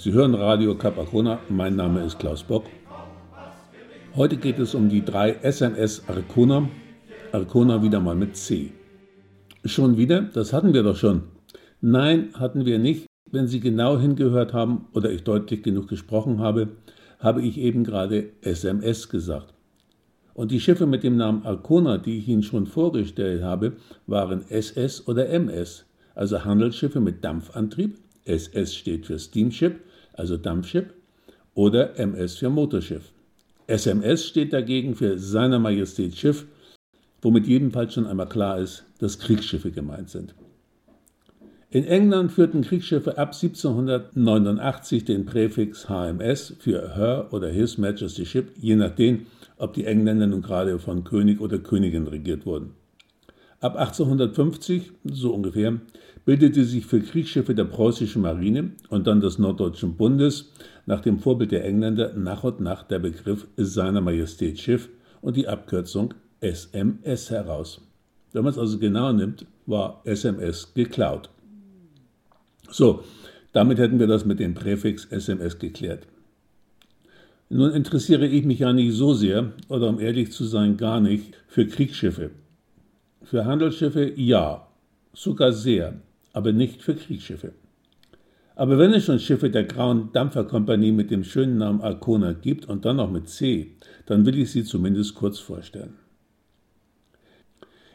Sie hören Radio Capacona, mein Name ist Klaus Bock. Heute geht es um die drei SMS Arcona. Arcona wieder mal mit C. Schon wieder? Das hatten wir doch schon. Nein, hatten wir nicht. Wenn Sie genau hingehört haben oder ich deutlich genug gesprochen habe, habe ich eben gerade SMS gesagt. Und die Schiffe mit dem Namen Arcona, die ich Ihnen schon vorgestellt habe, waren SS oder MS, also Handelsschiffe mit Dampfantrieb. SS steht für Steamship, also Dampfschiff, oder MS für Motorschiff. SMS steht dagegen für Seiner Majestät Schiff, womit jedenfalls schon einmal klar ist, dass Kriegsschiffe gemeint sind. In England führten Kriegsschiffe ab 1789 den Präfix HMS für Her oder His Majesty Ship, je nachdem, ob die Engländer nun gerade von König oder Königin regiert wurden. Ab 1850, so ungefähr, bildete sich für Kriegsschiffe der preußischen Marine und dann des Norddeutschen Bundes nach dem Vorbild der Engländer nach und nach der Begriff Seiner Majestät Schiff und die Abkürzung SMS heraus. Wenn man es also genau nimmt, war SMS geklaut. So, damit hätten wir das mit dem Präfix SMS geklärt. Nun interessiere ich mich ja nicht so sehr, oder um ehrlich zu sein, gar nicht, für Kriegsschiffe. Für Handelsschiffe ja, sogar sehr, aber nicht für Kriegsschiffe. Aber wenn es schon Schiffe der Grauen Dampferkompanie mit dem schönen Namen Arcona gibt und dann noch mit C, dann will ich sie zumindest kurz vorstellen.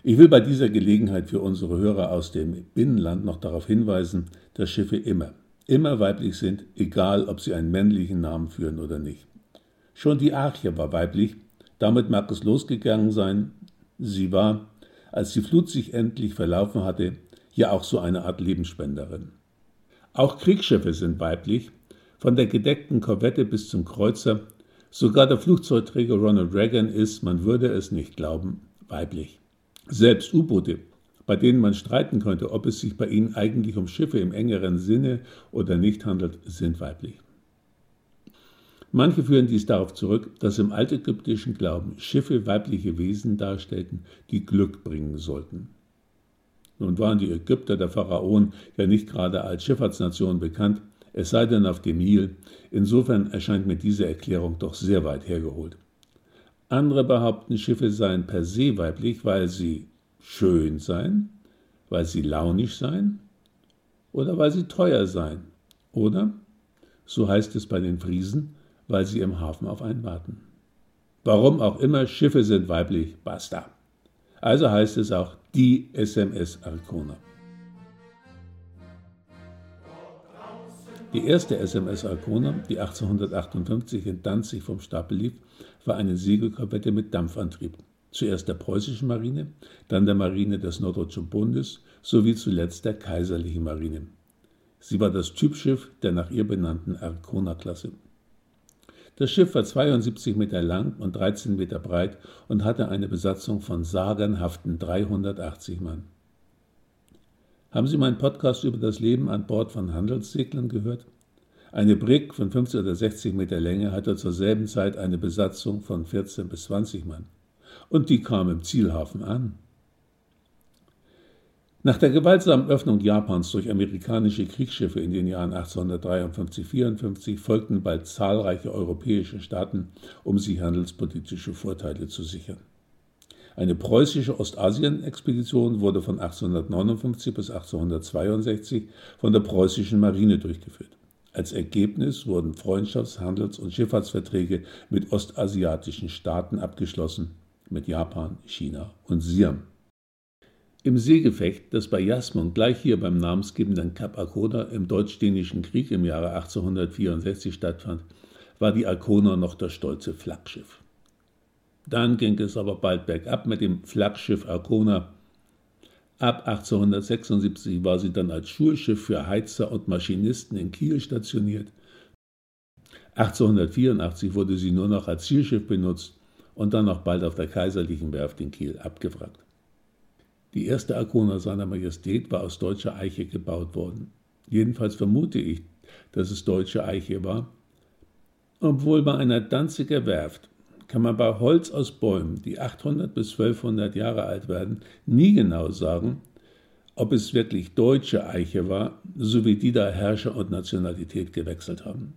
Ich will bei dieser Gelegenheit für unsere Hörer aus dem Binnenland noch darauf hinweisen, dass Schiffe immer, immer weiblich sind, egal ob sie einen männlichen Namen führen oder nicht. Schon die Arche war weiblich, damit mag es losgegangen sein. Sie war, als die Flut sich endlich verlaufen hatte, ja auch so eine Art Lebensspenderin. Auch Kriegsschiffe sind weiblich, von der gedeckten Korvette bis zum Kreuzer. Sogar der Flugzeugträger Ronald Reagan ist, man würde es nicht glauben, weiblich. Selbst U-Boote, bei denen man streiten könnte, ob es sich bei ihnen eigentlich um Schiffe im engeren Sinne oder nicht handelt, sind weiblich. Manche führen dies darauf zurück, dass im altägyptischen Glauben Schiffe weibliche Wesen darstellten, die Glück bringen sollten. Nun waren die Ägypter der Pharaonen ja nicht gerade als Schifffahrtsnation bekannt, es sei denn auf dem Nil. Insofern erscheint mir diese Erklärung doch sehr weit hergeholt. Andere behaupten, Schiffe seien per se weiblich, weil sie schön seien, weil sie launisch seien oder weil sie teuer seien. Oder, so heißt es bei den Friesen, weil sie im Hafen auf einen warten. Warum auch immer, Schiffe sind weiblich, basta. Also heißt es auch die SMS Arcona. Die erste SMS Arcona, die 1858 in Danzig vom Stapel lief, war eine Segelkorvette mit Dampfantrieb. Zuerst der preußischen Marine, dann der Marine des Norddeutschen Bundes sowie zuletzt der kaiserlichen Marine. Sie war das Typschiff der nach ihr benannten Arcona-Klasse. Das Schiff war 72 Meter lang und 13 Meter breit und hatte eine Besatzung von sagenhaften 380 Mann. Haben Sie meinen Podcast über das Leben an Bord von Handelsseglern gehört? Eine Brick von 50 oder 60 Meter Länge hatte zur selben Zeit eine Besatzung von 14 bis 20 Mann. Und die kam im Zielhafen an. Nach der gewaltsamen Öffnung Japans durch amerikanische Kriegsschiffe in den Jahren 1853-54 folgten bald zahlreiche europäische Staaten, um sich handelspolitische Vorteile zu sichern. Eine preußische Ostasien-Expedition wurde von 1859 bis 1862 von der preußischen Marine durchgeführt. Als Ergebnis wurden Freundschafts-, Handels- und Schifffahrtsverträge mit ostasiatischen Staaten abgeschlossen, mit Japan, China und Siam. Im Seegefecht, das bei Jasmund gleich hier beim namensgebenden Kap Arkona im Deutsch-Dänischen Krieg im Jahre 1864 stattfand, war die Arkona noch das stolze Flaggschiff. Dann ging es aber bald bergab mit dem Flaggschiff Arkona. Ab 1876 war sie dann als Schulschiff für Heizer und Maschinisten in Kiel stationiert. 1884 wurde sie nur noch als Zielschiff benutzt und dann noch bald auf der Kaiserlichen Werft in Kiel abgewrackt. Die erste Arkona seiner Majestät war aus deutscher Eiche gebaut worden. Jedenfalls vermute ich, dass es deutsche Eiche war. Obwohl bei einer Danziger Werft kann man bei Holz aus Bäumen, die 800 bis 1200 Jahre alt werden, nie genau sagen, ob es wirklich deutsche Eiche war, sowie die da Herrscher und Nationalität gewechselt haben.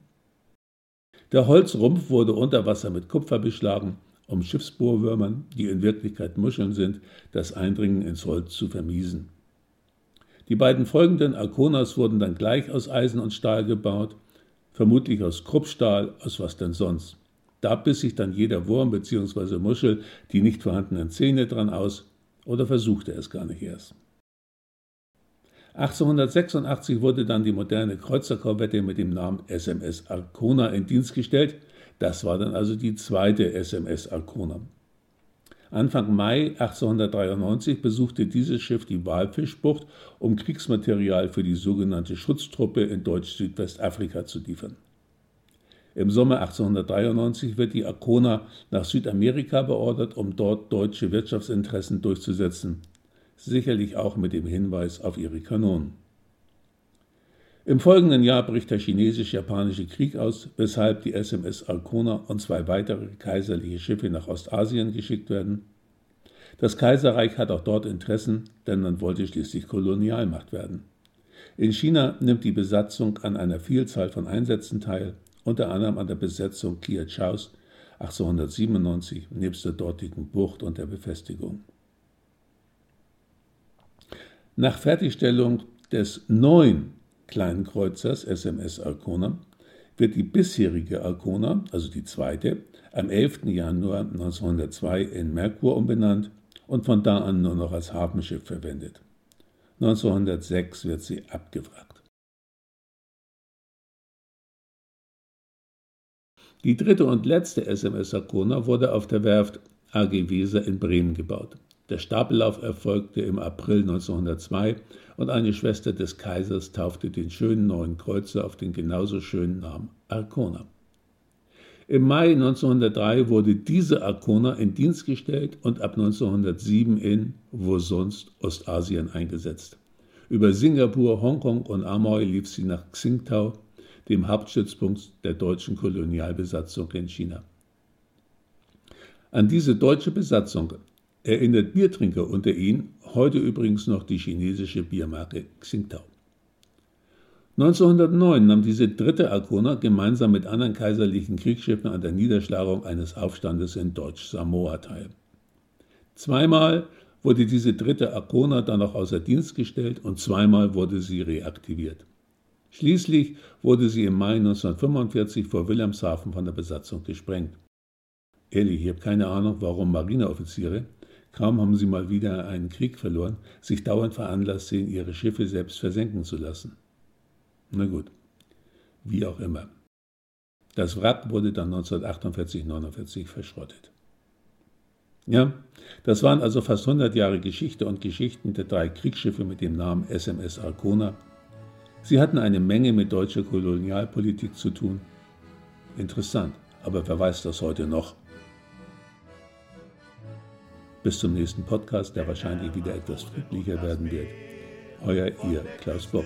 Der Holzrumpf wurde unter Wasser mit Kupfer beschlagen, um Schiffsbohrwürmern, die in Wirklichkeit Muscheln sind, das Eindringen ins Holz zu vermiesen. Die beiden folgenden Arkonas wurden dann gleich aus Eisen und Stahl gebaut, vermutlich aus Kruppstahl, aus was denn sonst. Da biss sich dann jeder Wurm bzw. Muschel die nicht vorhandenen Zähne dran aus oder versuchte es gar nicht erst. 1886 wurde dann die moderne Kreuzerkorvette mit dem Namen SMS Arcona in Dienst gestellt. Das war dann also die zweite SMS Arcona. Anfang Mai 1893 besuchte dieses Schiff die Walfischbucht, um Kriegsmaterial für die sogenannte Schutztruppe in Deutsch-Südwestafrika zu liefern. Im Sommer 1893 wird die Arcona nach Südamerika beordert, um dort deutsche Wirtschaftsinteressen durchzusetzen sicherlich auch mit dem Hinweis auf ihre Kanonen. Im folgenden Jahr bricht der chinesisch-japanische Krieg aus, weshalb die SMS Arcona und zwei weitere kaiserliche Schiffe nach Ostasien geschickt werden. Das Kaiserreich hat auch dort Interessen, denn man wollte schließlich Kolonialmacht werden. In China nimmt die Besatzung an einer Vielzahl von Einsätzen teil, unter anderem an der Besetzung Kiachaos 1897 nebst der dortigen Bucht und der Befestigung. Nach Fertigstellung des neuen kleinen Kreuzers SMS Arcona wird die bisherige Arcona, also die zweite, am 11. Januar 1902 in Merkur umbenannt und von da an nur noch als Hafenschiff verwendet. 1906 wird sie abgewrackt. Die dritte und letzte SMS Arcona wurde auf der Werft AG Weser in Bremen gebaut. Der Stapellauf erfolgte im April 1902 und eine Schwester des Kaisers taufte den schönen neuen Kreuzer auf den genauso schönen Namen Arcona. Im Mai 1903 wurde diese Arcona in Dienst gestellt und ab 1907 in, wo sonst, Ostasien eingesetzt. Über Singapur, Hongkong und Amoy lief sie nach Xingtao, dem Hauptstützpunkt der deutschen Kolonialbesatzung in China. An diese deutsche Besatzung erinnert Biertrinker unter ihnen heute übrigens noch die chinesische Biermarke Xingtao. 1909 nahm diese dritte Arkona gemeinsam mit anderen kaiserlichen Kriegsschiffen an der Niederschlagung eines Aufstandes in Deutsch-Samoa teil. Zweimal wurde diese dritte Arkona dann noch außer Dienst gestellt und zweimal wurde sie reaktiviert. Schließlich wurde sie im Mai 1945 vor Wilhelmshaven von der Besatzung gesprengt. Ehrlich, ich habe keine Ahnung, warum Marineoffiziere Kaum haben sie mal wieder einen Krieg verloren, sich dauernd veranlasst sehen, ihre Schiffe selbst versenken zu lassen. Na gut, wie auch immer. Das Wrack wurde dann 1948-49 verschrottet. Ja, das waren also fast 100 Jahre Geschichte und Geschichten der drei Kriegsschiffe mit dem Namen SMS Arcona. Sie hatten eine Menge mit deutscher Kolonialpolitik zu tun. Interessant, aber wer weiß das heute noch? Bis zum nächsten Podcast, der wahrscheinlich wieder etwas friedlicher werden wird. Euer ihr Klaus Bock.